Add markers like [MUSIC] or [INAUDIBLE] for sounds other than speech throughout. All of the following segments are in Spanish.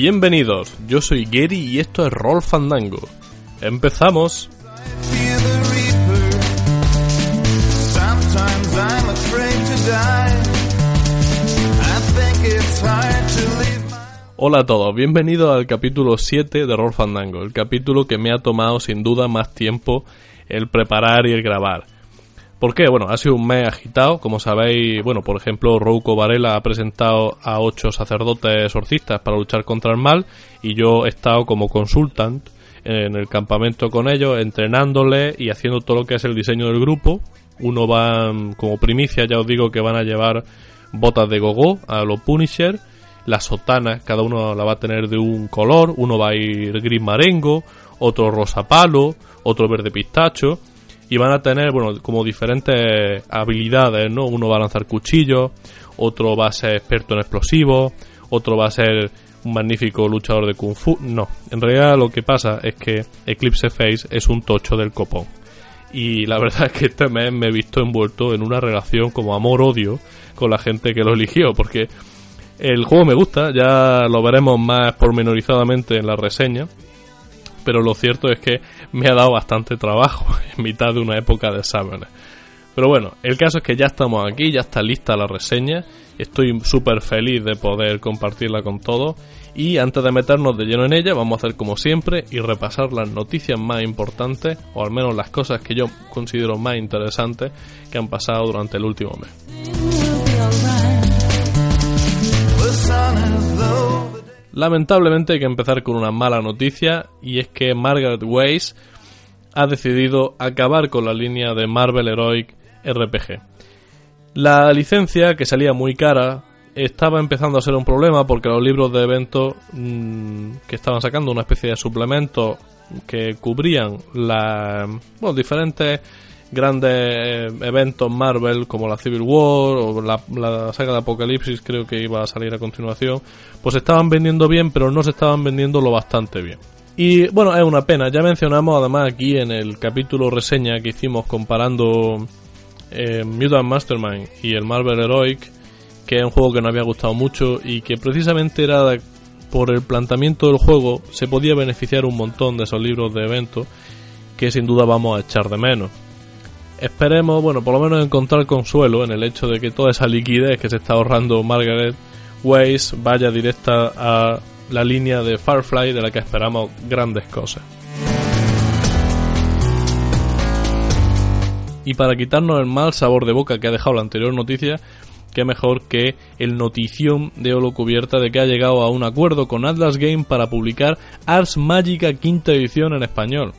Bienvenidos, yo soy Gary y esto es Roll Fandango. Empezamos. Hola a todos, bienvenidos al capítulo 7 de Roll Fandango, el capítulo que me ha tomado sin duda más tiempo el preparar y el grabar. ¿Por qué? Bueno, ha sido un mes agitado, como sabéis, bueno, por ejemplo, Rouco Varela ha presentado a ocho sacerdotes exorcistas para luchar contra el mal y yo he estado como consultant en el campamento con ellos, entrenándoles y haciendo todo lo que es el diseño del grupo. Uno va, mm, como primicia, ya os digo que van a llevar botas de gogo a los Punisher, las sotanas, cada uno la va a tener de un color, uno va a ir gris marengo, otro rosa palo, otro verde pistacho, y van a tener, bueno, como diferentes habilidades, ¿no? Uno va a lanzar cuchillos, otro va a ser experto en explosivos, otro va a ser un magnífico luchador de kung fu. No, en realidad lo que pasa es que Eclipse Face es un tocho del copón. Y la [LAUGHS] verdad es que este mes me he visto envuelto en una relación como amor-odio con la gente que lo eligió, porque el juego me gusta, ya lo veremos más pormenorizadamente en la reseña, pero lo cierto es que me ha dado bastante trabajo [LAUGHS] en mitad de una época de exámenes. Pero bueno, el caso es que ya estamos aquí, ya está lista la reseña, estoy súper feliz de poder compartirla con todos y antes de meternos de lleno en ella vamos a hacer como siempre y repasar las noticias más importantes o al menos las cosas que yo considero más interesantes que han pasado durante el último mes. Lamentablemente hay que empezar con una mala noticia y es que Margaret Weiss ha decidido acabar con la línea de Marvel Heroic RPG. La licencia, que salía muy cara, estaba empezando a ser un problema porque los libros de eventos mm, que estaban sacando una especie de suplementos que cubrían las bueno, diferentes grandes eh, eventos Marvel como la Civil War o la, saga de Apocalipsis creo que iba a salir a continuación pues estaban vendiendo bien pero no se estaban vendiendo lo bastante bien y bueno es una pena ya mencionamos además aquí en el capítulo reseña que hicimos comparando eh, Mutant Mastermind y el Marvel Heroic que es un juego que nos había gustado mucho y que precisamente era por el planteamiento del juego se podía beneficiar un montón de esos libros de eventos que sin duda vamos a echar de menos. Esperemos, bueno, por lo menos encontrar consuelo en el hecho de que toda esa liquidez que se está ahorrando Margaret Weiss vaya directa a la línea de Firefly de la que esperamos grandes cosas. Y para quitarnos el mal sabor de boca que ha dejado la anterior noticia, qué mejor que el notición de Olo Cubierta de que ha llegado a un acuerdo con Atlas Game para publicar Ars Magica quinta edición en español.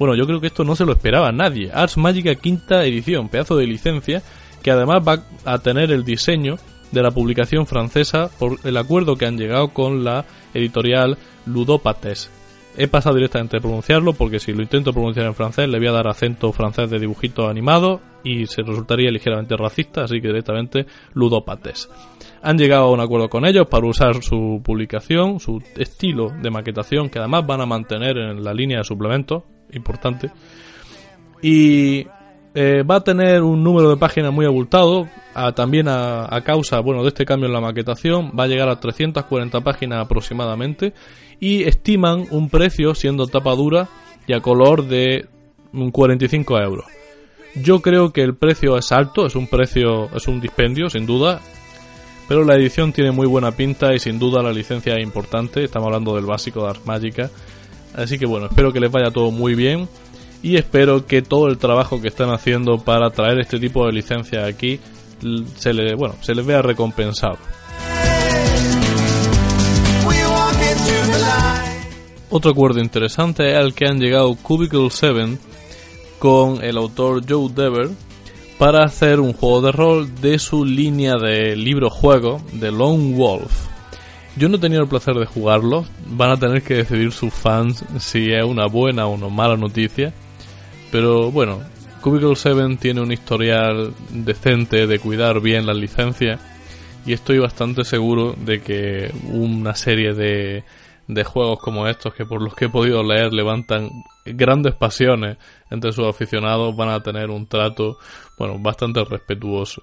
Bueno, yo creo que esto no se lo esperaba nadie. Ars Magica quinta edición, pedazo de licencia, que además va a tener el diseño de la publicación francesa por el acuerdo que han llegado con la editorial Ludópates. He pasado directamente a pronunciarlo porque si lo intento pronunciar en francés le voy a dar acento francés de dibujitos animados y se resultaría ligeramente racista, así que directamente Ludópates. Han llegado a un acuerdo con ellos para usar su publicación, su estilo de maquetación, que además van a mantener en la línea de suplementos, importante. Y eh, va a tener un número de páginas muy abultado, también a, a causa bueno, de este cambio en la maquetación, va a llegar a 340 páginas aproximadamente, y estiman un precio, siendo tapa dura y a color, de un 45 euros. Yo creo que el precio es alto, es un precio, es un dispendio, sin duda, pero la edición tiene muy buena pinta y sin duda la licencia es importante. Estamos hablando del básico de Ars Magica. Así que bueno, espero que les vaya todo muy bien y espero que todo el trabajo que están haciendo para traer este tipo de licencias aquí se le, bueno, se les vea recompensado. Otro acuerdo interesante es el que han llegado Cubicle 7 con el autor Joe Dever para hacer un juego de rol de su línea de libro-juego de Lone Wolf. Yo no he tenido el placer de jugarlo, van a tener que decidir sus fans si es una buena o una mala noticia, pero bueno, Cubicle 7 tiene un historial decente de cuidar bien las licencias y estoy bastante seguro de que una serie de, de juegos como estos que por los que he podido leer levantan grandes pasiones entre sus aficionados van a tener un trato bueno bastante respetuoso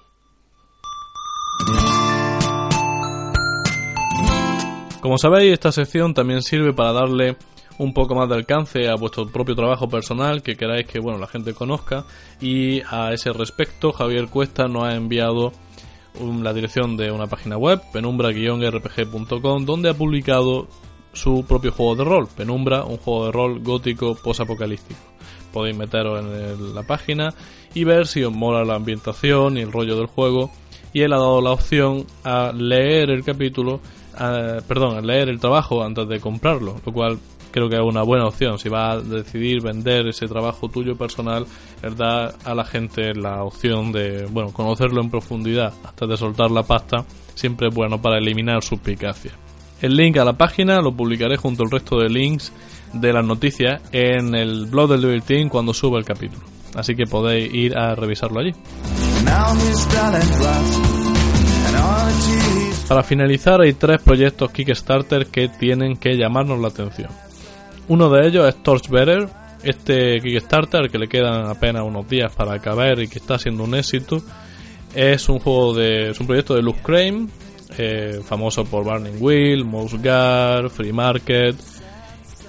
como sabéis esta sección también sirve para darle un poco más de alcance a vuestro propio trabajo personal que queráis que bueno la gente conozca y a ese respecto Javier Cuesta nos ha enviado la dirección de una página web penumbra-rpg.com donde ha publicado su propio juego de rol, Penumbra, un juego de rol gótico post-apocalíptico. Podéis meteros en la página y ver si os mola la ambientación y el rollo del juego. Y él ha dado la opción a leer el capítulo, perdón, a leer el trabajo antes de comprarlo, lo cual creo que es una buena opción. Si vas a decidir vender ese trabajo tuyo personal, es dar a la gente la opción de, bueno, conocerlo en profundidad antes de soltar la pasta, siempre es bueno para eliminar suspicacias. El link a la página lo publicaré junto al resto de links de las noticias en el blog del Libertine cuando suba el capítulo. Así que podéis ir a revisarlo allí. Para finalizar hay tres proyectos Kickstarter que tienen que llamarnos la atención. Uno de ellos es Torchbearer, este Kickstarter que le quedan apenas unos días para acabar y que está siendo un éxito. Es un juego de, es un proyecto de Luke Crane, eh, famoso por Burning Wheel, Mouse Guard, Free Market,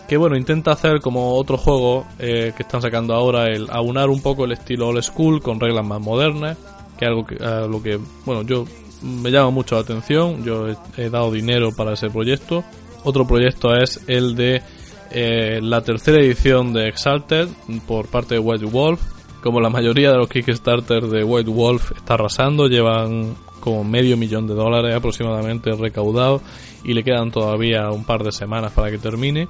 que bueno, intenta hacer como otro juego eh, que están sacando ahora, el aunar un poco el estilo old school con reglas más modernas, que es algo que, lo que, bueno, yo me llama mucho la atención, yo he, dado dinero para ese proyecto. Otro proyecto es el de eh, la tercera edición de Exalted por parte de White Wolf. Como la mayoría de los Kickstarter de White Wolf está arrasando, llevan como medio millón de dólares aproximadamente recaudado y le quedan todavía un par de semanas para que termine.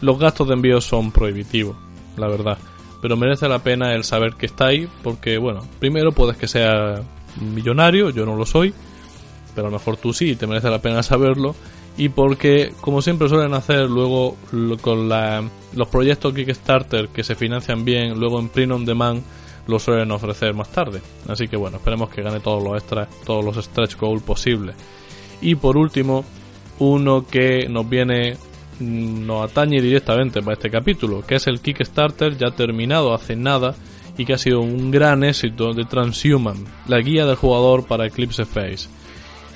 Los gastos de envío son prohibitivos, la verdad, pero merece la pena el saber que está ahí porque, bueno, primero puedes que sea millonario, yo no lo soy, pero a lo mejor tú sí te merece la pena saberlo. Y porque, como siempre suelen hacer luego con los proyectos Kickstarter que se financian bien, luego en print on demand, lo suelen ofrecer más tarde. Así que bueno, esperemos que gane todos los extras, todos los stretch goals posibles. Y por último, uno que nos viene mm, nos atañe directamente para este capítulo, que es el Kickstarter ya terminado hace nada y que ha sido un gran éxito de Transhuman, la guía del jugador para Eclipse Face.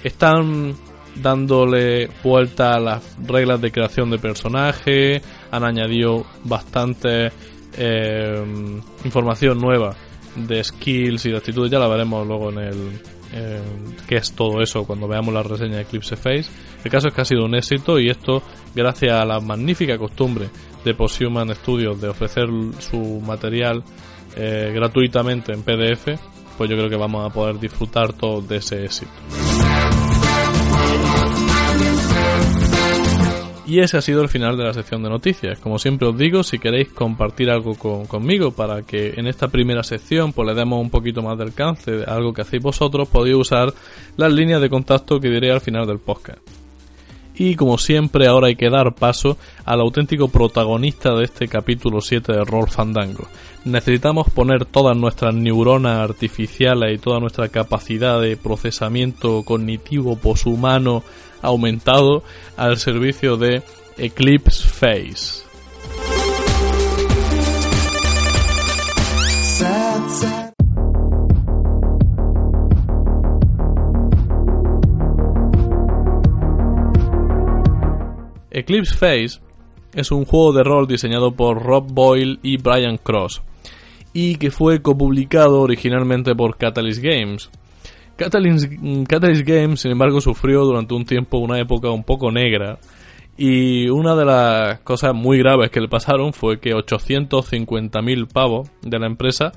Están dándole vuelta a las reglas de creación de personaje, han añadido bastante eh, información nueva de skills y de actitudes, ya la veremos luego en el qué es todo eso cuando veamos la reseña de Eclipse Face. El caso es que ha sido un éxito y esto gracias a la magnífica costumbre de Posthuman Studios de ofrecer su material eh, gratuitamente en PDF, pues yo creo que vamos a poder disfrutar todos de ese éxito. Y ese ha sido el final de la sección de noticias. Como siempre os digo, si queréis compartir algo conmigo para que en esta primera sección pues le demos un poquito más de alcance de algo que hacéis vosotros, podéis usar las líneas de contacto que diré al final del podcast. Y como siempre, ahora hay que dar paso al auténtico protagonista de este capítulo 7 de Roll Fandango. Necesitamos poner todas nuestras neuronas artificiales y toda nuestra capacidad de procesamiento cognitivo poshumano aumentado al servicio de Eclipse Face. Eclipse Face es un juego de rol diseñado por Rob Boyle y Brian Cross y que fue copublicado originalmente por Catalyst Games. Catalyst, Games, sin embargo, sufrió durante un tiempo una época un poco negra. Y una de las cosas muy graves que le pasaron fue que 850.000 pavos de la empresa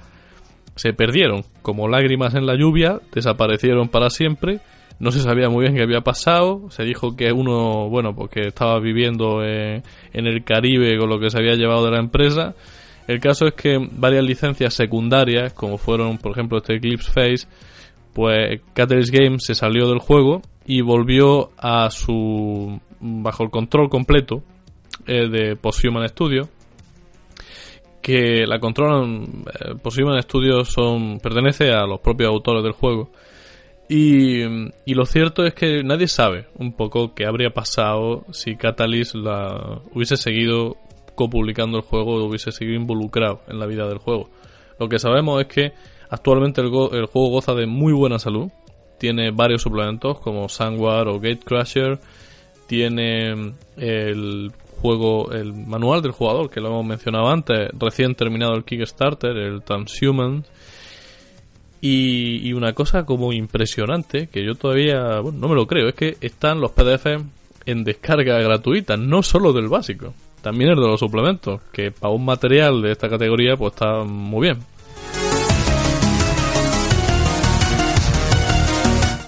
se perdieron como lágrimas en la lluvia, desaparecieron para siempre, No se sabía muy bien qué había pasado. Se dijo que uno, bueno, porque estaba viviendo en, el Caribe con lo que se había llevado de la empresa. El caso es que varias licencias secundarias, como fueron, por ejemplo, este Eclipse Face, pues Catalyst Games se salió del juego y volvió a su bajo el control completo eh, de Posthuman Studio que la controlan eh, Posthuman Studio son pertenece a los propios autores del juego y, lo cierto es que nadie sabe un poco qué habría pasado si Catalyst la hubiese seguido copublicando el juego o hubiese seguido involucrado en la vida del juego. Lo que sabemos es que actualmente el, el juego goza de muy buena salud, tiene varios suplementos como Sandwar o Gatecrasher, tiene el juego, el manual del jugador que lo hemos mencionado antes, recién terminado el Kickstarter, el Transhuman. Y, una cosa como impresionante, que yo todavía bueno, no me lo creo, es que están los PDF en descarga gratuita, no solo del básico, también el de los suplementos, que para un material de esta categoría pues está muy bien.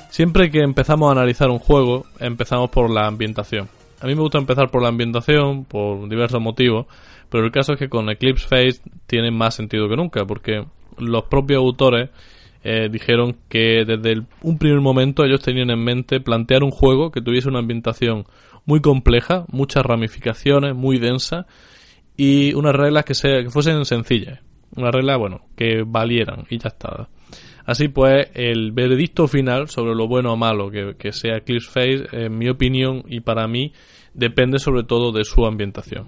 Siempre que empezamos a analizar un juego, empezamos por la ambientación. A mí me gusta empezar por la ambientación, por diversos motivos, pero el caso es que con Eclipse Face tiene más sentido que nunca, porque los propios autores eh, dijeron que desde un primer momento ellos tenían en mente plantear un juego que tuviese una ambientación muy compleja, muchas ramificaciones, muy densa y unas reglas que, que fuesen sencillas. Una regla, bueno, que valieran y ya está. Así pues, el veredicto final sobre lo bueno o malo que, sea Eclipse Face, en mi opinión y para mí, depende sobre todo de su ambientación.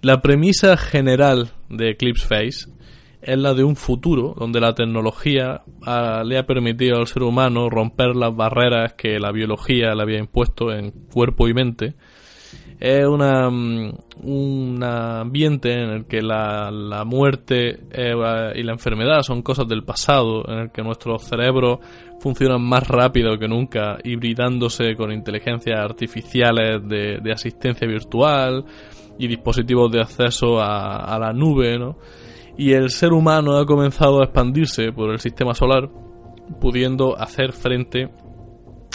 La premisa general de Eclipse Face es la de un futuro donde la tecnología ah, le ha permitido al ser humano romper las barreras que la biología le había impuesto en cuerpo y mente es una, mm, un ambiente en el que la, la muerte eh, y la enfermedad son cosas del pasado, en el que nuestros cerebros funcionan más rápido que nunca, hibridándose con inteligencias artificiales de, de asistencia virtual y dispositivos de acceso a, a la nube, ¿no? Y el ser humano ha comenzado a expandirse por el sistema solar, pudiendo hacer frente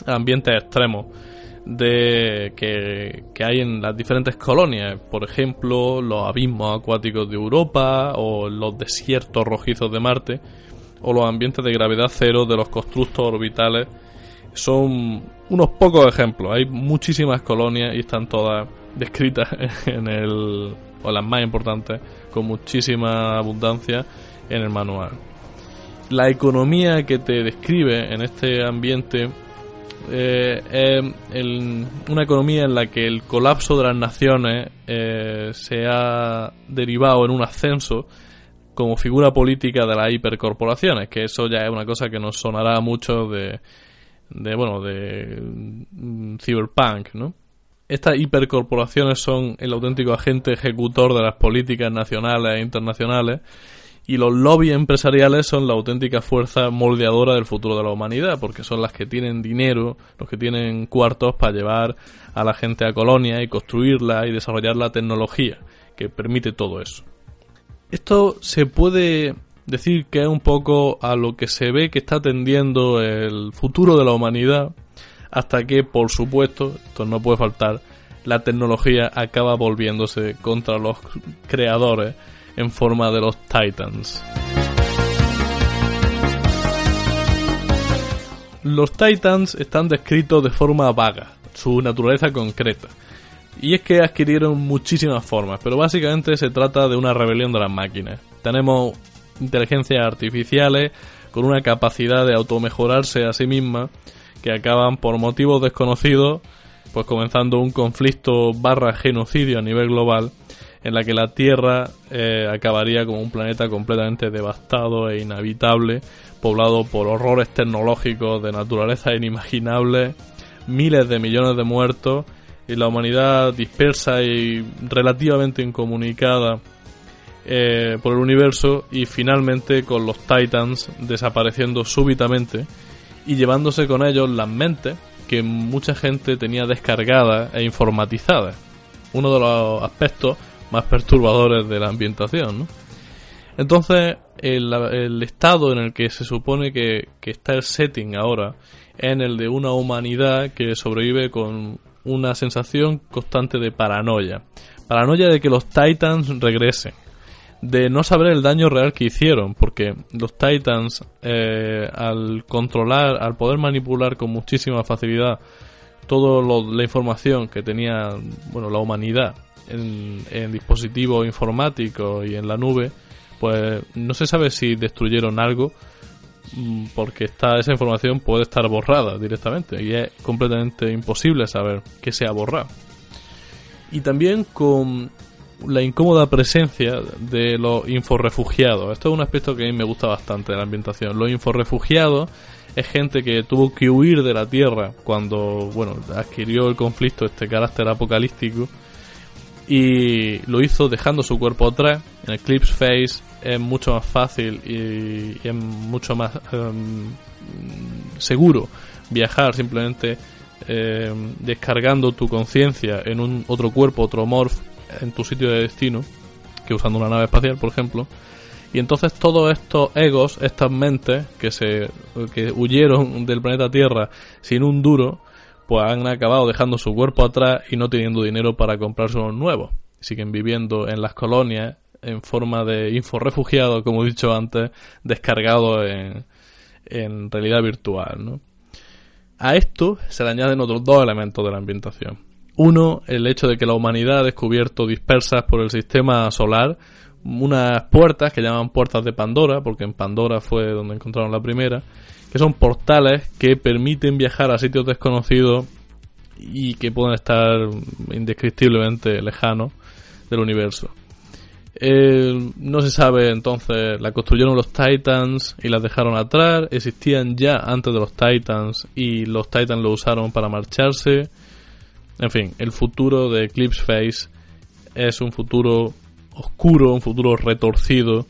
a ambientes extremos de que, hay en las diferentes colonias, por ejemplo, los abismos acuáticos de Europa o los desiertos rojizos de Marte o los ambientes de gravedad cero de los constructos orbitales son unos pocos ejemplos. Hay muchísimas colonias y están todas descritas [LAUGHS] en el o las más importantes con muchísima abundancia en el manual. La economía que te describe en este ambiente eh, una economía en la que el colapso de las naciones eh, se ha derivado en un ascenso como figura política de las hipercorporaciones, que eso ya es una cosa que nos sonará mucho de, de bueno, de mm, cyberpunk, ¿no? Estas hipercorporaciones son el auténtico agente ejecutor de las políticas nacionales e internacionales y los lobbies empresariales son la auténtica fuerza moldeadora del futuro de la humanidad, porque son las que tienen dinero, los que tienen cuartos para llevar a la gente a colonia y construirla y desarrollar la tecnología que permite todo eso. Esto se puede decir que es un poco a lo que se ve que está tendiendo el futuro de la humanidad, hasta que, por supuesto, esto no puede faltar, la tecnología acaba volviéndose contra los creadores en forma de los Titans. Los Titans están descritos de forma vaga, su naturaleza concreta. Y es que adquirieron muchísimas formas, pero básicamente se trata de una rebelión de las máquinas. Tenemos inteligencias artificiales con una capacidad de automejorarse a sí mismas que acaban por motivos desconocidos pues comenzando un conflicto barra genocidio a nivel global en la que la Tierra eh, acabaría como un planeta completamente devastado e inhabitable, poblado por horrores tecnológicos de naturaleza inimaginable, miles de millones de muertos y la humanidad dispersa y relativamente incomunicada eh, por el universo y finalmente con los Titans desapareciendo súbitamente y llevándose con ellos las mentes que mucha gente tenía descargadas e informatizadas. Uno de los aspectos más perturbadores de la ambientación. ¿no? Entonces, el, el estado en el que se supone que, que está el setting ahora, en el de una humanidad que sobrevive con una sensación constante de paranoia. Paranoia de que los Titans regresen. De no saber el daño real que hicieron, porque los Titans, eh, al controlar, al poder manipular con muchísima facilidad toda la información que tenía bueno, la humanidad en, dispositivos informáticos y en la nube, pues no se sabe si destruyeron algo mm, porque está, esa información puede estar borrada directamente y es completamente imposible saber qué se ha borrado. Y también con la incómoda presencia de los inforefugiados. Esto es un aspecto que a mí me gusta bastante de la ambientación. Los inforefugiados es gente que tuvo que huir de la Tierra cuando, bueno, adquirió el conflicto este carácter apocalíptico y lo hizo dejando su cuerpo atrás. En Eclipse Face es mucho más fácil y, es mucho más em, seguro viajar simplemente em, descargando tu conciencia en un otro cuerpo, otro morph en tu sitio de destino que usando una nave espacial, por ejemplo. Y entonces todos estos egos, estas mentes que se que huyeron del planeta Tierra sin un duro, pues han acabado dejando su cuerpo atrás y no teniendo dinero para comprarse unos nuevos. Siguen viviendo en las colonias en forma de inforefugiados, como he dicho antes, descargados en, en realidad virtual. ¿no? A esto se le añaden otros dos elementos de la ambientación. Uno, el hecho de que la humanidad ha descubierto dispersas por el sistema solar unas puertas que llaman puertas de Pandora, porque en Pandora fue donde encontraron la primera, que son portales que permiten viajar a sitios desconocidos y que pueden estar indescriptiblemente lejanos del universo. Eh, no se sabe entonces, la construyeron los Titans y las dejaron atrás, existían ya antes de los Titans y los Titans lo usaron para marcharse. En fin, el futuro de Eclipse Face es un futuro oscuro, un futuro retorcido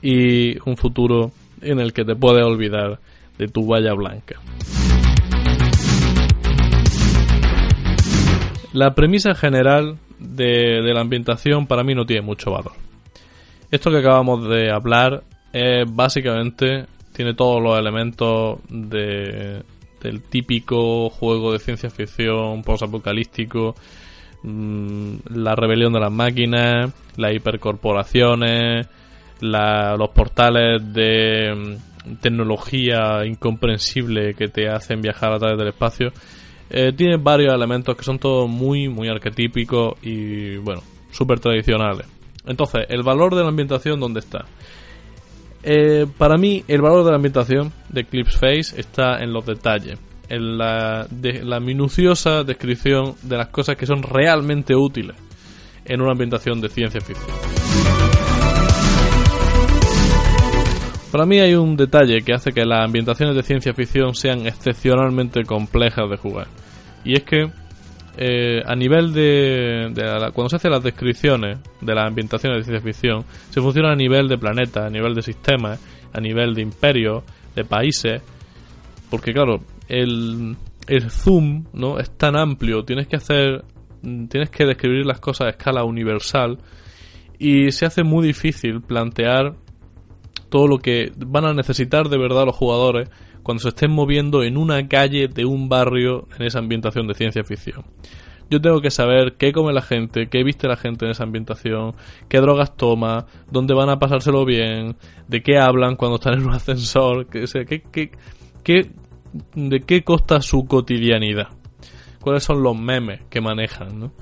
y un futuro en el que te puedes olvidar de tu valla blanca. La premisa general de, la ambientación para mí no tiene mucho valor. Esto que acabamos de hablar es básicamente tiene todos los elementos de, del típico juego de ciencia ficción post-apocalíptico Mm, la rebelión de las máquinas, las hipercorporaciones, los portales de mm, tecnología incomprensible que te hacen viajar a través del espacio. Eh, tiene varios elementos que son todos muy, muy arquetípicos y, bueno, súper tradicionales. Entonces, el valor de la ambientación, ¿dónde está? Eh, para mí, el valor de la ambientación de Eclipse Face está en los detalles en la minuciosa descripción de las cosas que son realmente útiles en una ambientación de ciencia ficción. Para mí hay un detalle que hace que las ambientaciones de ciencia ficción sean excepcionalmente complejas de jugar. Y es que eh, a nivel de, cuando se hacen las descripciones de las ambientaciones de ciencia ficción, se funciona a nivel de planeta, a nivel de sistemas, a nivel de imperios, de países, porque claro, el, el zoom no es tan amplio, tienes que hacer tienes que describir las cosas a escala universal y se hace muy difícil plantear todo lo que van a necesitar de verdad los jugadores cuando se estén moviendo en una calle de un barrio en esa ambientación de ciencia ficción. Yo tengo que saber qué come la gente, qué viste la gente en esa ambientación, qué drogas toma, dónde van a pasárselo bien, de qué hablan cuando están en un [LAUGHS] ascensor, qué, qué, qué, de qué costa su cotidianidad, cuáles son los memes que manejan, ¿no?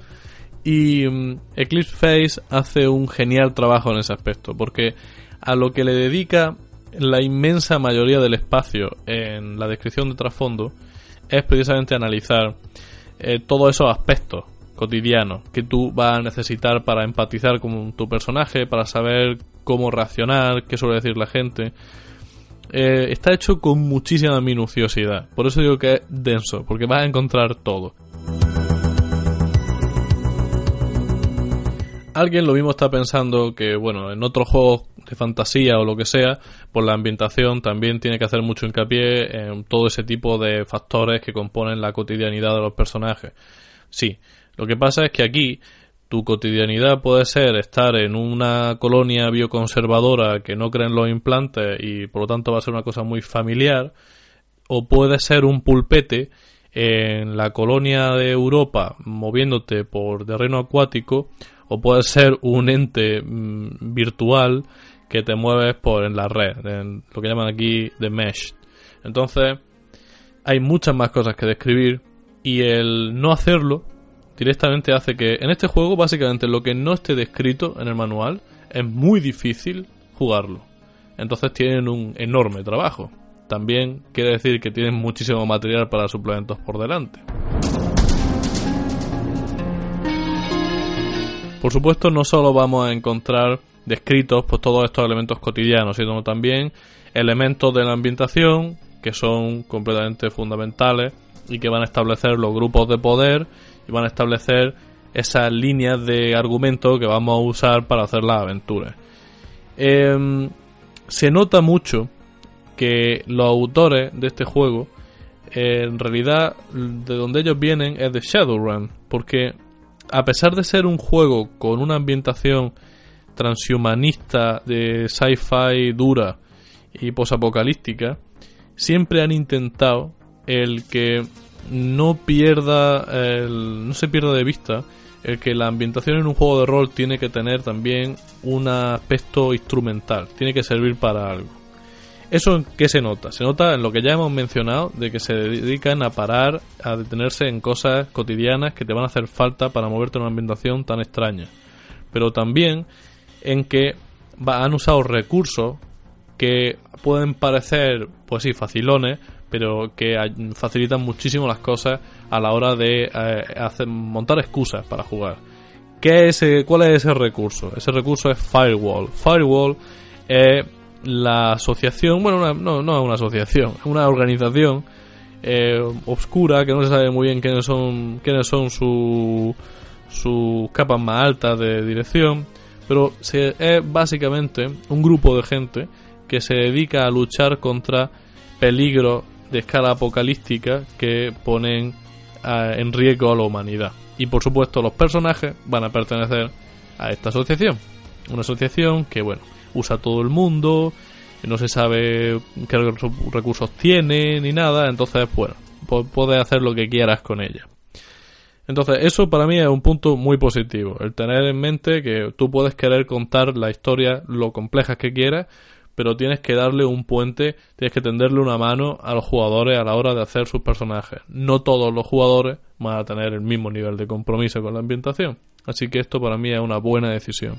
Y mm, Eclipse Face hace un genial trabajo en ese aspecto, porque a lo que le dedica la inmensa mayoría del espacio en la descripción de trasfondo es precisamente analizar eh, todos esos aspectos cotidianos que tú vas a necesitar para empatizar con tu personaje, para saber cómo reaccionar, qué suele decir la gente, eh, está hecho con muchísima minuciosidad. Por eso digo que es denso, porque vas a encontrar todo. Alguien lo mismo está pensando que, bueno, en otros juegos de fantasía o lo que sea, por la ambientación también tiene que hacer mucho hincapié en todo ese tipo de factores que componen la cotidianidad de los personajes. Sí, lo que pasa es que aquí Tu cotidianidad puede ser estar en una colonia bioconservadora que no creen los implantes y por lo tanto va a ser una cosa muy familiar, o puede ser un pulpete en la colonia de Europa moviéndote por terreno acuático, o puede ser un ente mm, virtual que te mueves por en la red, lo que llaman aquí de mesh. Entonces, hay muchas más cosas que describir y el no hacerlo directamente hace que en este juego básicamente lo que no esté descrito en el manual es muy difícil jugarlo. Entonces tienen un enorme trabajo. También quiere decir que tienen muchísimo material para suplementos por delante. Por supuesto, no solo vamos a encontrar descritos pues, todos estos elementos cotidianos, sino también elementos de la ambientación que son completamente fundamentales y que van a establecer los grupos de poder y van a establecer esas líneas de argumento que vamos a usar para hacer las aventuras. Em, se nota mucho que los autores de este juego, en realidad, de donde ellos vienen es de Shadowrun, porque a pesar de ser un juego con una ambientación transhumanista de sci-fi dura y posapocalíptica, siempre han intentado el que no pierda el, no se pierda de vista el que la ambientación en un juego de rol tiene que tener también un aspecto instrumental, tiene que servir para algo. ¿Eso en qué se nota? Se nota en lo que ya hemos mencionado, de que se dedican a parar, a detenerse en cosas cotidianas que te van a hacer falta para moverte en una ambientación tan extraña. Pero también en que han usado recursos que pueden parecer, pues sí, facilones, pero que facilitan muchísimo las cosas a la hora de eh, hacer, montar excusas para jugar. ¿Qué es ¿Cuál es ese recurso? Ese recurso es Firewall. Firewall es la asociación, bueno, no, no es una asociación, una organización eh, oscura que no se sabe muy bien quiénes son, quiénes son sus capas más altas de dirección, pero es básicamente un grupo de gente que se dedica a luchar contra peligros de escala apocalíptica que ponen en riesgo a la humanidad. Y por supuesto los personajes van a pertenecer a esta asociación. Una asociación que, bueno, usa todo el mundo, no se sabe qué recursos tiene ni nada, entonces, bueno, puedes hacer lo que quieras con ella. Entonces, eso para mí es un punto muy positivo, el tener en mente que tú puedes querer contar la historia lo compleja que quieras, pero tienes que darle un puente, tienes que tenderle una mano a los jugadores a la hora de hacer sus personajes. No todos los jugadores van a tener el mismo nivel de compromiso con la ambientación. Así que esto para mí es una buena decisión.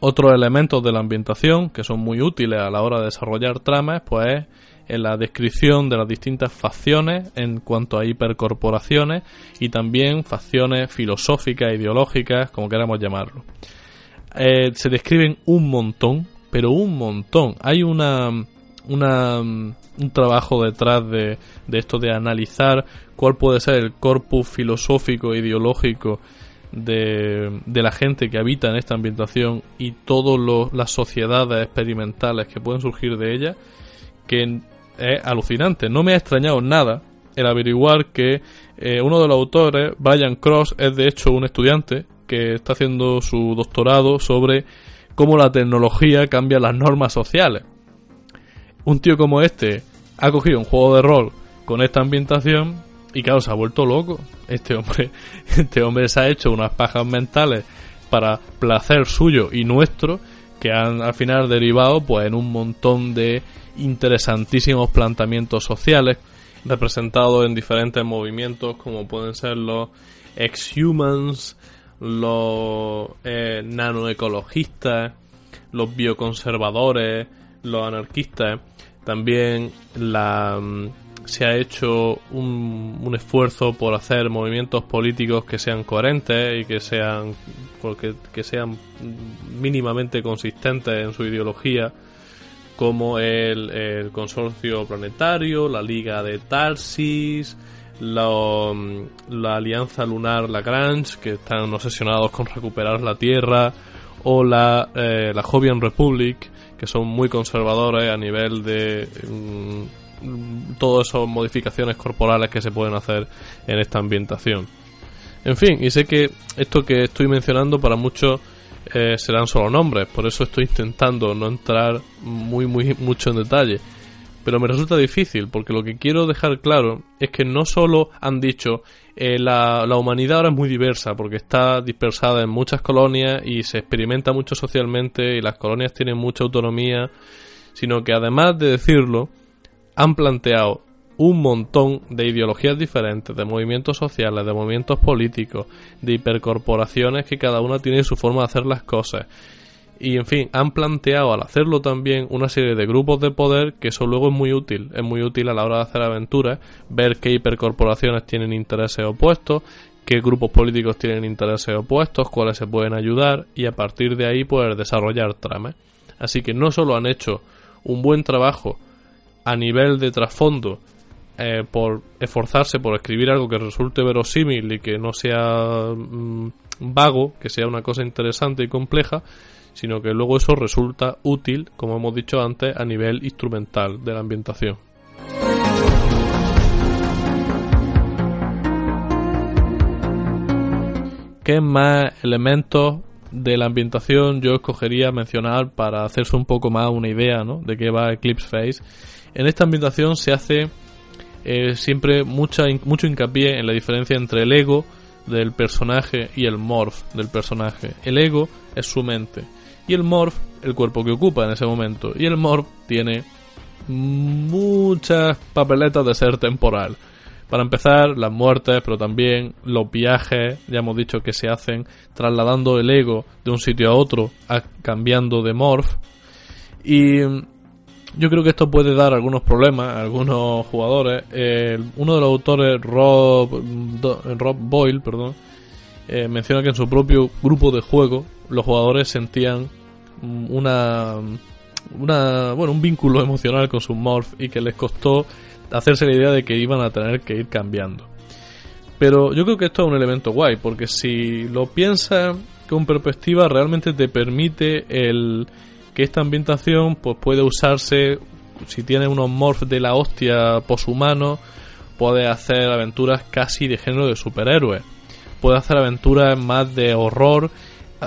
Otros elementos de la ambientación que son muy útiles a la hora de desarrollar tramas, pues es en la descripción de las distintas facciones en cuanto a hipercorporaciones y también facciones filosóficas, ideológicas, como queramos llamarlo. Eh, se describen un montón, pero un montón. Hay una, una un trabajo detrás de, de, esto de analizar cuál puede ser el corpus filosófico ideológico de, la gente que habita en esta ambientación y todas las sociedades experimentales que pueden surgir de ella, que es alucinante. No me ha extrañado nada el averiguar que eh, uno de los autores, Brian Cross, es de hecho un estudiante que está haciendo su doctorado sobre cómo la tecnología cambia las normas sociales. Un tío como este ha cogido un juego de rol con esta ambientación y claro, se ha vuelto loco. Este hombre, [LAUGHS] este hombre se ha hecho unas pajas mentales para placer suyo y nuestro que han al final derivado pues en un montón de interesantísimos planteamientos sociales representados en diferentes movimientos como pueden ser los ex-humans, los eh, nanoecologistas, los bioconservadores, los anarquistas. También la, mm, se ha hecho un, un, esfuerzo por hacer movimientos políticos que sean coherentes y que sean, porque, que sean mínimamente consistentes en su ideología, como el, Consorcio Planetario, la Liga de Tarsis, la, la Alianza Lunar Lagrange, que están obsesionados con recuperar la Tierra, o la, eh, la Jovian Republic, que son muy conservadores a nivel de, mm, todas esas modificaciones corporales que se pueden hacer en esta ambientación. En fin, y sé que esto que estoy mencionando para muchos eh, serán solo nombres, por eso estoy intentando no entrar muy, muy [LAUGHS] mucho en detalle. Pero me resulta difícil, porque lo que quiero dejar claro es que no solo han dicho eh, la, la humanidad ahora es muy diversa, porque está dispersada en muchas colonias y se experimenta mucho socialmente y las colonias tienen mucha autonomía, sino que además de decirlo, han planteado un montón de ideologías diferentes, de movimientos sociales, de movimientos políticos, de hipercorporaciones que cada una tiene su forma de hacer las cosas. Y en fin, han planteado al hacerlo también una serie de grupos de poder que eso luego es muy útil. Es muy útil a la hora de hacer aventuras, ver qué hipercorporaciones tienen intereses opuestos, qué grupos políticos tienen intereses opuestos, cuáles se pueden ayudar y a partir de ahí poder desarrollar tramas. Así que no solo han hecho un buen trabajo a nivel de trasfondo eh, por esforzarse por escribir algo que resulte verosímil y que no sea mm, vago, que sea una cosa interesante y compleja, sino que luego eso resulta útil, como hemos dicho antes, a nivel instrumental de la ambientación. ¿Qué más elementos de la ambientación yo escogería mencionar para hacerse un poco más una idea ¿no? de qué va Eclipse Face? En esta ambientación se hace eh, siempre mucha, mucho hincapié en la diferencia entre el ego del personaje y el morph del personaje. El ego es su mente y el morph el cuerpo que ocupa en ese momento. Y el morph tiene muchas papeletas de ser temporal. Para empezar, las muertes, pero también los viajes, ya hemos dicho que se hacen trasladando el ego de un sitio a otro, cambiando de morph. Y yo creo que esto puede dar algunos problemas a algunos jugadores. uno de los autores, Rob, Rob Boyle, perdón, eh, menciona que en su propio grupo de juego los jugadores sentían una, una bueno un vínculo emocional con su morph y que les costó hacerse la idea de que iban a tener que ir cambiando. Pero yo creo que esto es un elemento guay, porque si lo piensas con perspectiva, realmente te permite el que esta ambientación pues puede usarse si tienes unos morphs de la hostia poshumanos puede hacer aventuras casi de género de superhéroes. Puede hacer aventuras más de horror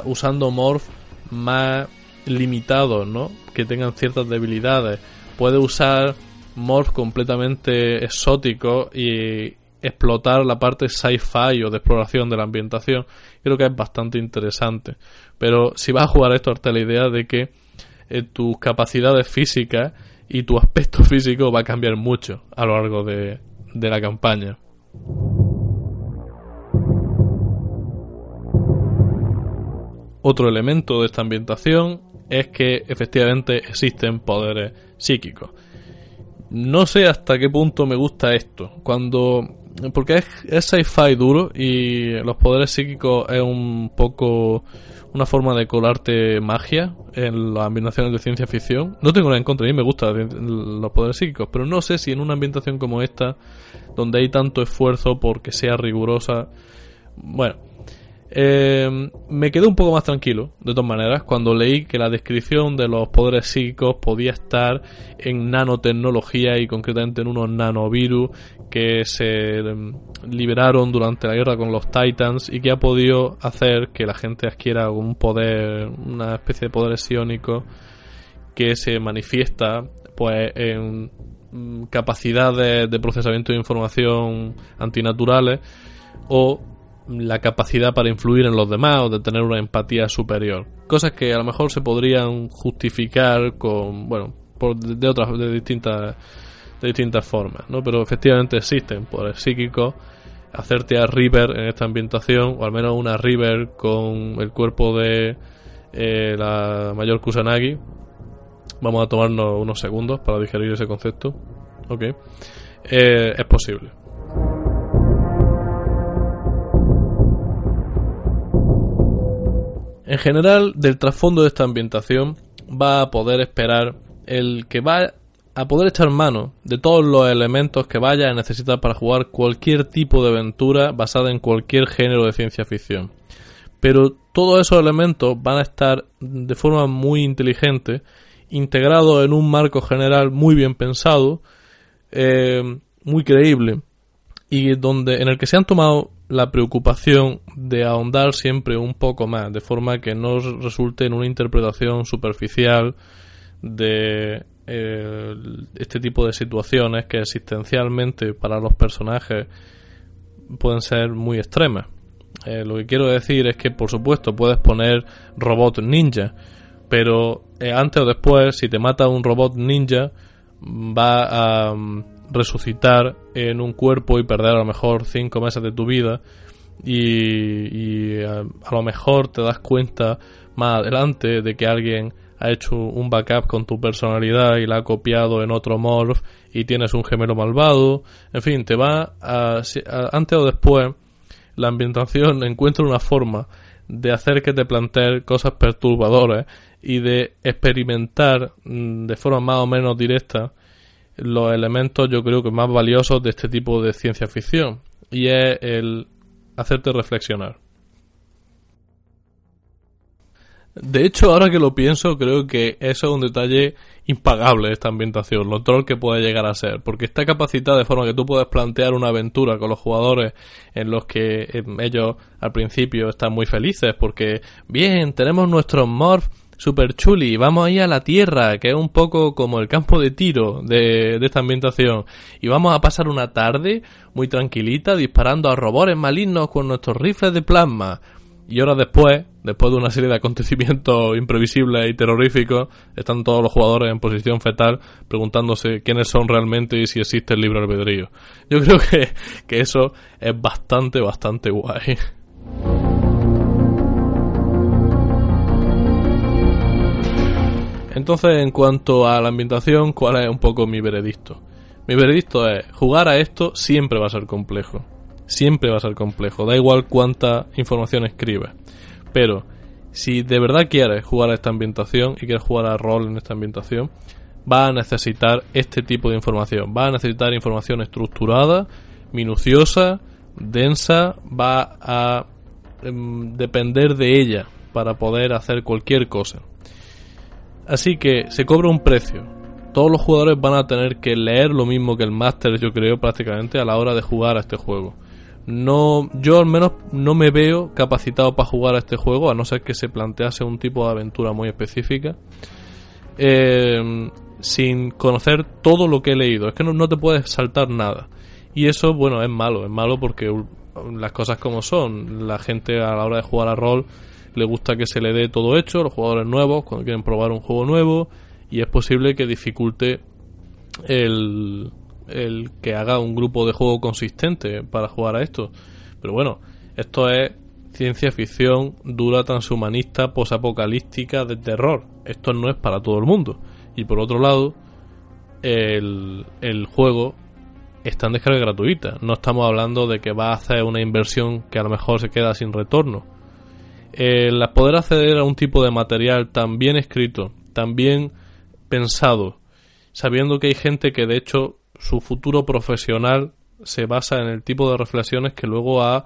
usando morphs más limitados no que tengan ciertas debilidades. Puede usar morphs completamente exóticos y explotar la parte sci-fi o de exploración de la ambientación. Creo que es bastante interesante. Pero si vas a jugar esto hasta la idea de que eh, tus capacidades físicas y tu aspecto [LAUGHS] físico va a cambiar mucho a lo largo de, de la campaña. Otro elemento de esta ambientación es que efectivamente existen poderes psíquicos. No sé hasta qué punto me gusta esto. Cuando. Porque es, sci-fi duro y los poderes psíquicos es un poco una forma de colarte magia en las ambientaciones de ciencia ficción. No tengo nada en contra, a mí me gustan los poderes psíquicos, pero no sé si en una ambientación como esta, donde hay tanto esfuerzo porque sea rigurosa, bueno, eh, me quedé un poco más tranquilo, de todas maneras, cuando leí que la descripción de los poderes psíquicos podía estar en nanotecnología y concretamente en unos nanovirus que se em, liberaron durante la guerra con los Titans y que ha podido hacer que la gente adquiera un poder, una especie de poder psiónico que se manifiesta pues en mm, capacidades de procesamiento de información antinaturales o la capacidad para influir en los demás o de tener una empatía superior. Cosas que a lo mejor se podrían justificar con, bueno, por, de otras, de distintas, de distintas formas, ¿no? Pero efectivamente existen poderes psíquicos. Hacerte a River en esta ambientación, o al menos una River con el cuerpo de eh, la mayor Kusanagi. Vamos a tomarnos unos segundos para digerir ese concepto. Ok. Eh, es posible. En general, del trasfondo de esta ambientación va a poder esperar el que va a poder echar mano de todos los elementos que vaya a necesitar para jugar cualquier tipo de aventura basada en cualquier género de ciencia ficción. Pero todos esos elementos van a estar de forma muy inteligente integrados en un marco general muy bien pensado eh, muy creíble y donde en el que se han tomado la preocupación de ahondar siempre un poco más, de forma que no resulte en una interpretación superficial de eh, este tipo de situaciones que existencialmente para los personajes pueden ser muy extremas. Eh, lo que quiero decir es que, por supuesto, puedes poner robot ninja, pero eh, antes o después, si te mata un robot ninja, va a resucitar en un cuerpo y perder a lo mejor cinco meses de tu vida. Y, a, a, lo mejor te das cuenta más adelante de que alguien ha hecho un backup con tu personalidad y la ha copiado en otro morph y tienes un gemelo malvado. En fin, te va a, antes o después la ambientación [LAUGHS] encuentra una forma de hacer que te plantees cosas perturbadoras y de experimentar mm, de forma más o menos directa los elementos yo creo que más valiosos de este tipo de ciencia ficción y es el hacerte reflexionar. De hecho, ahora que lo pienso, creo que eso es un detalle impagable esta ambientación, lo troll que puede llegar a ser, porque está capacitada de forma que tú puedes plantear una aventura con los jugadores en los que em, ellos al principio están muy felices, porque bien, tenemos nuestros morph super chuli, vamos ahí a la tierra, que es un poco como el campo de tiro de, de esta ambientación, y vamos a pasar una tarde muy tranquilita disparando a robots malignos con nuestros rifles de plasma. Y horas después, después de una serie de acontecimientos [LAUGHS] imprevisibles y terroríficos, están todos los jugadores en posición fetal preguntándose quiénes son realmente y si existe el libre albedrío. Yo [LAUGHS] creo que, que eso es bastante, bastante guay. Entonces, en cuanto a la ambientación, ¿cuál es un poco mi veredicto? Mi veredicto es, jugar a esto siempre va a ser complejo. Siempre va a ser complejo, da igual cuánta información escribes. Pero, si de verdad quieres jugar a esta ambientación y quieres jugar a rol en esta ambientación, va a necesitar este tipo de información. Va a necesitar información estructurada, minuciosa, densa, va a em, depender de ella para poder hacer cualquier cosa. Así que se cobra un precio. Todos los jugadores van a tener que leer lo mismo que el máster, yo creo, prácticamente a la hora de jugar a este juego. No, yo al menos no me veo capacitado para jugar a este juego, a no ser que se plantease un tipo de aventura muy específica. Eh, sin conocer todo lo que he leído. Es que no, no te puedes saltar nada. Y eso, bueno, es malo. Es malo porque las cosas como son. La gente a la hora de jugar a rol le gusta que se le dé todo hecho, los jugadores nuevos, cuando quieren probar un juego nuevo, y es posible que dificulte el, el que haga un grupo de juego consistente para jugar a esto. Pero bueno, esto es ciencia ficción dura transhumanista, posapocalíptica, de terror. Esto no es para todo el mundo. Y por otro lado, el, el juego está en descarga gratuita. No estamos hablando de que va a hacer una inversión que a lo mejor se queda sin retorno el poder acceder a un tipo de material tan bien escrito, tan bien pensado, sabiendo que hay gente que de hecho su futuro profesional se basa en el tipo de reflexiones que luego ha,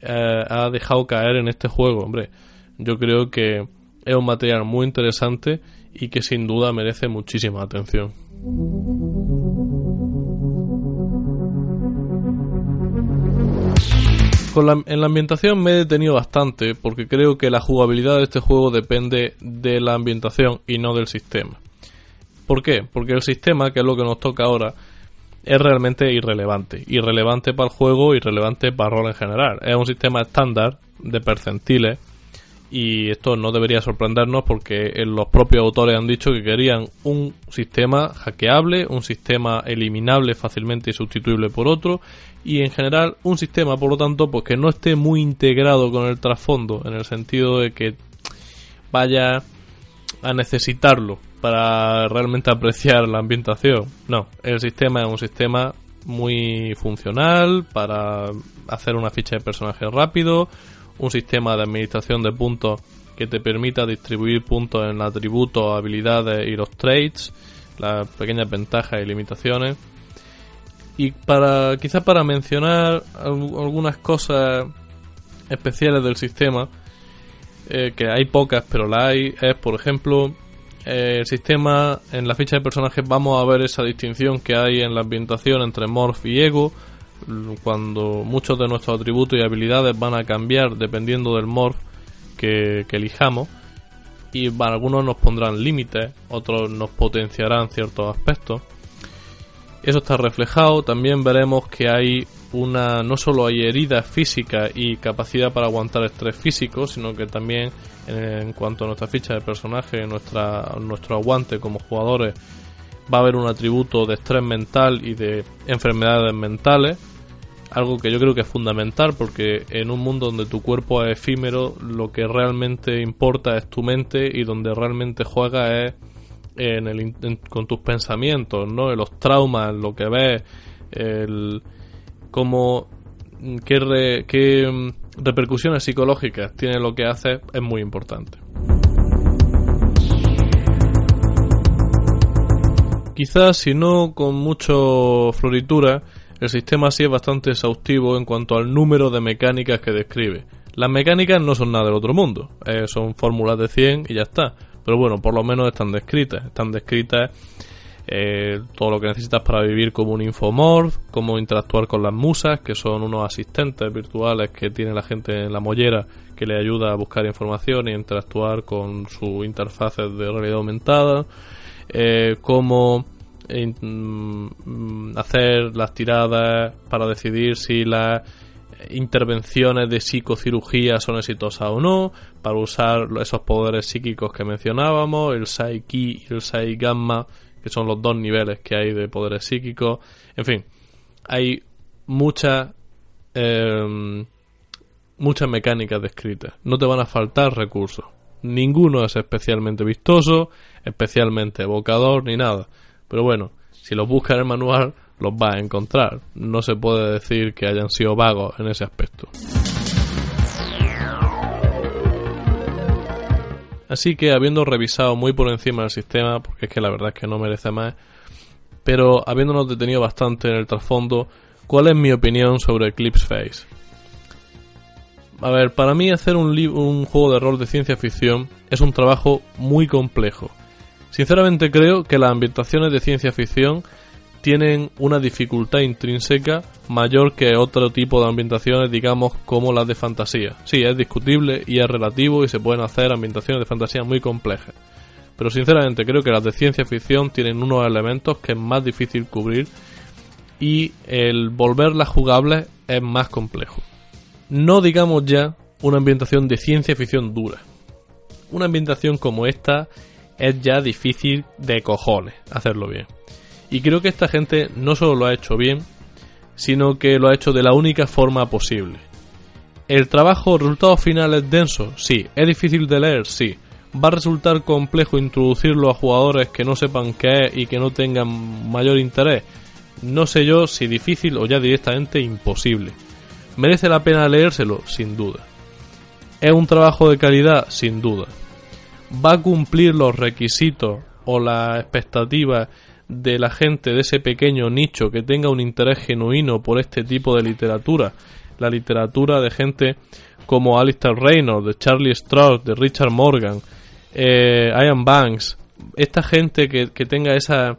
eh, ha dejado caer en este juego. Hombre, yo creo que es un material muy interesante y que sin duda merece muchísima atención. En la ambientación me he detenido bastante porque creo que la jugabilidad de este juego depende de la ambientación y no del sistema. ¿Por qué? Porque el sistema, que es lo que nos toca ahora, es realmente irrelevante. Irrelevante para el juego, irrelevante para el rol en general. Es un sistema estándar de percentiles y esto no debería sorprendernos porque los propios autores han dicho que querían un sistema hackeable, un sistema eliminable fácilmente y sustituible por otro y en general un sistema por lo tanto pues que no esté muy integrado con el trasfondo en el sentido de que vaya a necesitarlo para realmente apreciar la ambientación. No, el sistema es un sistema muy funcional para hacer una ficha de personaje rápido, un sistema de administración de puntos que te permita distribuir puntos en atributos, habilidades y los traits, las pequeñas ventajas y limitaciones. Y para quizás para mencionar algunas cosas especiales del sistema, eh, que hay pocas pero la hay, es por ejemplo eh, el sistema, en la ficha de personajes vamos a ver esa distinción que hay en la ambientación entre Morph y Ego, cuando muchos de nuestros atributos y habilidades van a cambiar dependiendo del Morph que, elijamos. Y algunos nos pondrán límites, otros nos potenciarán ciertos aspectos. Eso está reflejado. También veremos que hay una. No solo hay heridas físicas y capacidad para aguantar estrés físico, sino que también en cuanto a nuestra ficha de personaje, nuestra, nuestro aguante como jugadores, va a haber un atributo de estrés mental y de enfermedades mentales. Algo que yo creo que es fundamental porque en un mundo donde tu cuerpo es efímero, lo que realmente importa es tu mente y donde realmente juega es en el, en- con tus pensamientos, ¿no? En los traumas, lo que ves, el cómo qué, qué mm, repercusiones psicológicas tiene lo que haces es muy importante. Quizás si no con mucho floritura, el sistema sí es bastante exhaustivo en cuanto al número de mecánicas que describe. Las mecánicas no son nada del otro mundo, eh, son fórmulas de 100 y ya está. Pero bueno, por lo menos están descritas. Están descritas eh, todo lo que necesitas para vivir como un infomorph, cómo interactuar con las musas, que son unos asistentes virtuales que tiene la gente en la mollera que le ayuda a buscar información y interactuar con sus interfaces de realidad aumentada, eh, eh, hacer las tiradas para decidir si las intervenciones de psicocirugía son exitosas o no, para usar esos poderes psíquicos que mencionábamos, el Sai Ki y el Sai Gamma, que son los dos niveles que hay de poderes psíquicos. En fin, hay muchas em, muchas mecánicas descritas. No te van a faltar recursos. Ninguno es especialmente vistoso, especialmente evocador ni nada. Pero bueno, si los buscas en el manual, los vas a encontrar. No se puede decir que hayan sido vagos en ese aspecto. Así que habiendo revisado muy por encima el sistema, porque es que la verdad es que no merece más, pero habiéndonos detenido bastante en el trasfondo, ¿cuál es mi opinión sobre Eclipse Face? A ver, para mí hacer un, un juego de rol de ciencia ficción es un trabajo muy complejo. Sinceramente creo que las ambientaciones de ciencia ficción tienen una dificultad intrínseca mayor que otro tipo de ambientaciones, digamos, como las de fantasía. Sí, es discutible y es relativo y se pueden hacer ambientaciones de fantasía muy complejas. Pero sinceramente creo que las de ciencia ficción tienen unos elementos que es más difícil cubrir y el volverlas jugables es más complejo. No digamos ya una ambientación de ciencia ficción dura. Una ambientación como esta es ya difícil de cojones hacerlo bien. Y creo que esta gente no solo lo ha hecho bien, sino que lo ha hecho de la única forma posible. El trabajo, resultado final es denso, sí. Es difícil de leer, sí. Va a resultar complejo introducirlo a jugadores que no sepan qué es y que no tengan mayor interés. No sé yo si difícil o ya directamente imposible. ¿Merece la pena leérselo? Sin duda. ¿Es un trabajo de calidad? Sin duda. ¿Va a cumplir los requisitos o las expectativas de la gente de ese pequeño nicho que tenga un interés genuino por este tipo de literatura? La literatura de gente como Alistair Reynolds, de Charlie Strauss, de Richard Morgan, eh, Ian Banks. Esta gente que, que tenga esa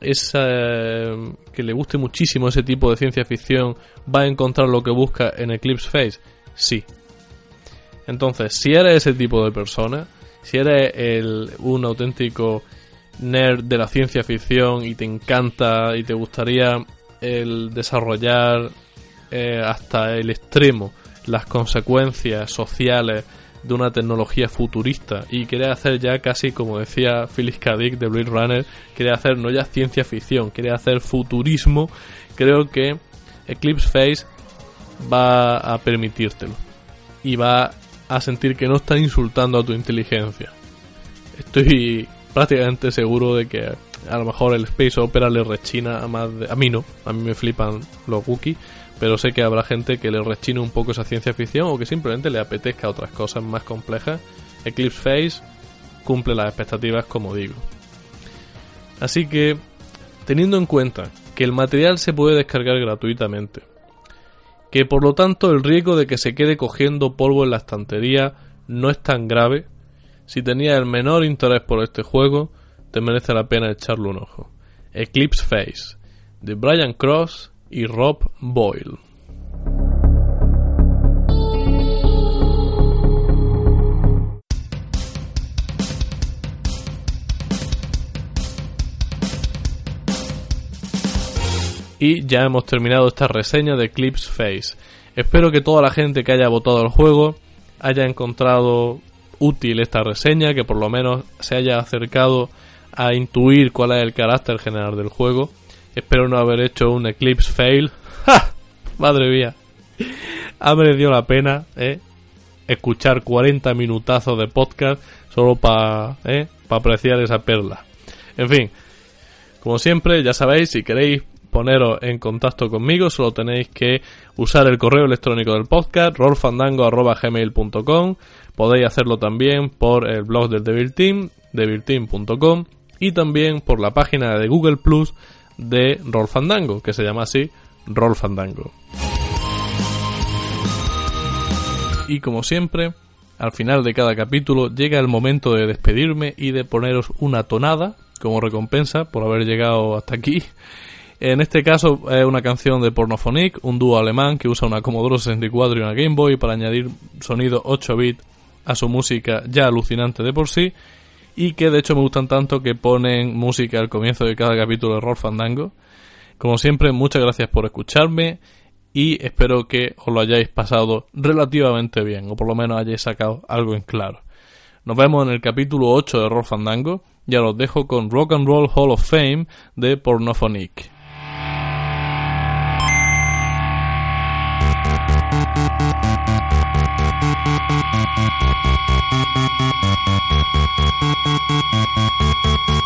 esa que le guste muchísimo ese tipo de ciencia ficción va a encontrar lo que busca en Eclipse Face sí entonces si eres ese tipo de persona si eres el, un auténtico nerd de la ciencia ficción y te encanta y te gustaría el desarrollar eh, hasta el extremo las consecuencias sociales de una tecnología futurista y quería hacer ya casi como decía Phyllis K. De Blade Runner, quería hacer no ya ciencia ficción, quería hacer futurismo, creo que Eclipse Face va a permitírtelo y va a sentir que no están insultando a tu inteligencia. Estoy [LAUGHS] prácticamente seguro de que a lo mejor el Space Opera le rechina a más de, a mí no, a mí me flipan los Wookiee, pero sé que habrá gente que le rechine un poco esa ciencia ficción o que simplemente le apetezca otras cosas más complejas. Eclipse Face cumple las expectativas, como digo. Así que, teniendo en cuenta que el material se puede descargar gratuitamente, que por lo tanto el riesgo de que se quede cogiendo polvo en la estantería no es tan grave, Si tenías el menor interés por este juego, te merece la pena echarle un ojo. Eclipse Face, de Brian Cross y Rob Boyle. Y ya hemos terminado esta reseña de Eclipse Face. Espero que toda la gente que haya votado el juego haya encontrado útil esta reseña, que por lo menos se haya acercado a intuir cuál es el carácter general del juego. Espero no haber hecho un Eclipse fail. [LAUGHS] ¡Ja! Madre mía. Ha merecido la pena, ¿eh? Escuchar 40 minutazos de podcast solo para ¿eh? apreciar esa perla. En fin, como siempre, ya sabéis, si queréis poneros en contacto conmigo, solo tenéis que usar el correo electrónico del podcast, rolfandango.gmail.com. Podéis hacerlo también por el blog del Devil Team, y también por la página de Google Plus de Rolfandango, que se llama así Rolfandango. Y como siempre, al final de cada capítulo llega el momento de despedirme y de poneros una tonada como recompensa por haber llegado hasta aquí. En este caso es una canción de Pornophonic, un dúo alemán que usa una Commodore 64 y una Game Boy para añadir sonido 8 bits a su música ya alucinante de por sí y que de hecho me gustan tanto que ponen música al comienzo de cada capítulo de Roll Fandango. Como siempre, muchas gracias por escucharme y espero que os lo hayáis pasado relativamente bien o por lo menos hayáis sacado algo en claro. Nos vemos en el capítulo 8 de Roll Fandango. Ya los dejo con Rock and Roll Hall of Fame de Pornophonic. Thank you.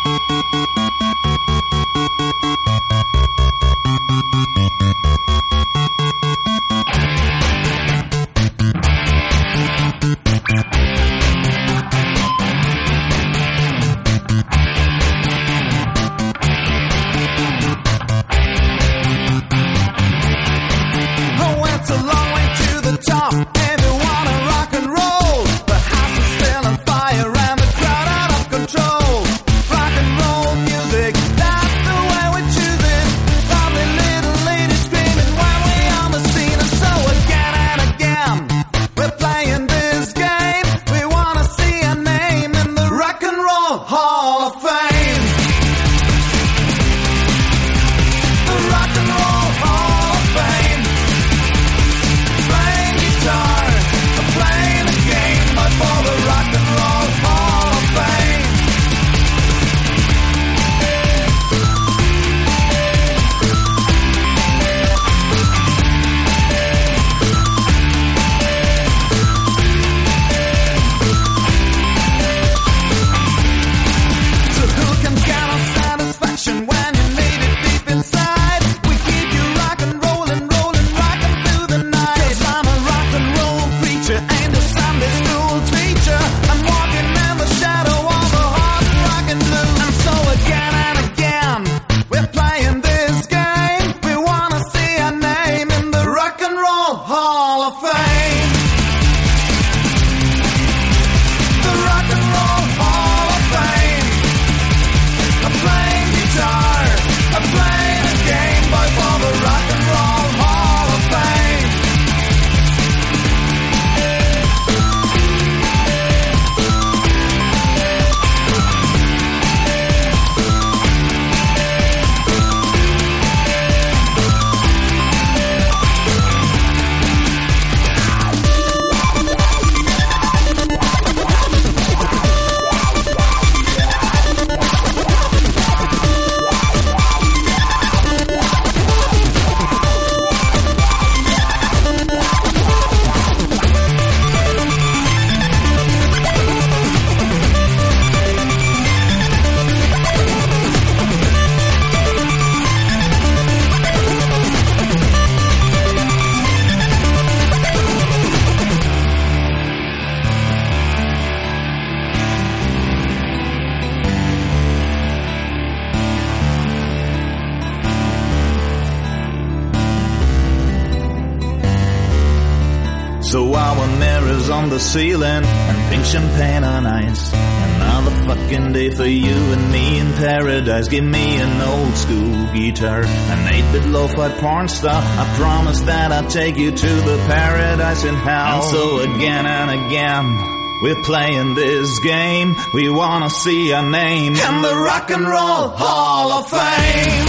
Ceiling and pink champagne on ice. Another fucking day for you and me in paradise. Give me an old school guitar, an 8-bit lo-fi porn star. I promise that I'll take you to the paradise in hell. And so again and again. We're playing this game. We wanna see our name in the Rock and Roll Hall of Fame.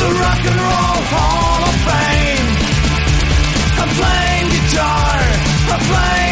The Rock and Roll Hall of Fame die. A flame.